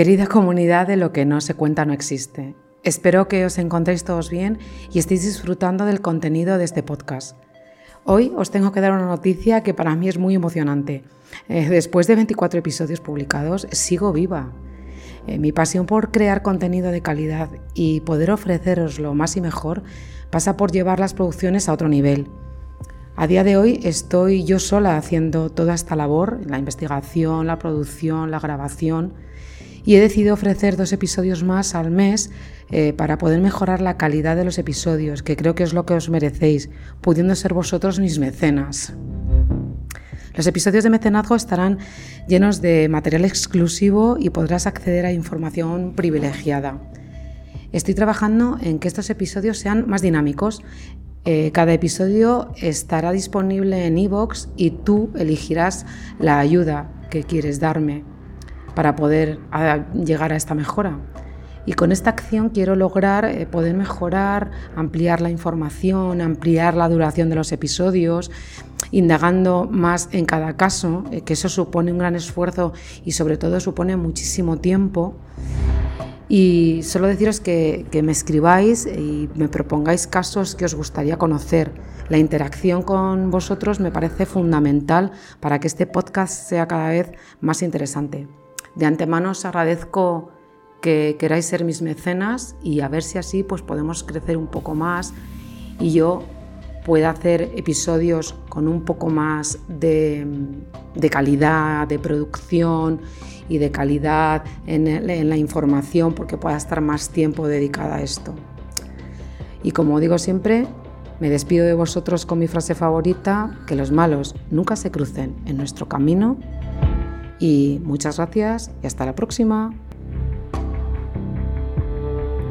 Querida comunidad de lo que no se cuenta no existe. Espero que os encontréis todos bien y estéis disfrutando del contenido de este podcast. Hoy os tengo que dar una noticia que para mí es muy emocionante. Eh, después de 24 episodios publicados, sigo viva. Eh, mi pasión por crear contenido de calidad y poder ofreceros lo más y mejor pasa por llevar las producciones a otro nivel. A día de hoy estoy yo sola haciendo toda esta labor, la investigación, la producción, la grabación, y he decidido ofrecer dos episodios más al mes eh, para poder mejorar la calidad de los episodios, que creo que es lo que os merecéis, pudiendo ser vosotros mis mecenas. Los episodios de mecenazgo estarán llenos de material exclusivo y podrás acceder a información privilegiada. Estoy trabajando en que estos episodios sean más dinámicos. Eh, cada episodio estará disponible en iVoox y tú elegirás la ayuda que quieres darme para poder llegar a esta mejora. Y con esta acción quiero lograr eh, poder mejorar, ampliar la información, ampliar la duración de los episodios, indagando más en cada caso, eh, que eso supone un gran esfuerzo y sobre todo supone muchísimo tiempo. Y solo deciros que, que, me escribáis y me propongáis casos que os gustaría conocer. La interacción con vosotros me parece fundamental para que este podcast sea cada vez más interesante. De antemano os agradezco que queráis ser mis mecenas y a ver si así pues podemos crecer un poco más y yo pueda hacer episodios con un poco más de, calidad, de producción y de calidad en, en la información porque pueda estar más tiempo dedicada a esto. Y como digo siempre, me despido de vosotros con mi frase favorita, que los malos nunca se crucen en nuestro camino. Y muchas gracias y hasta la próxima.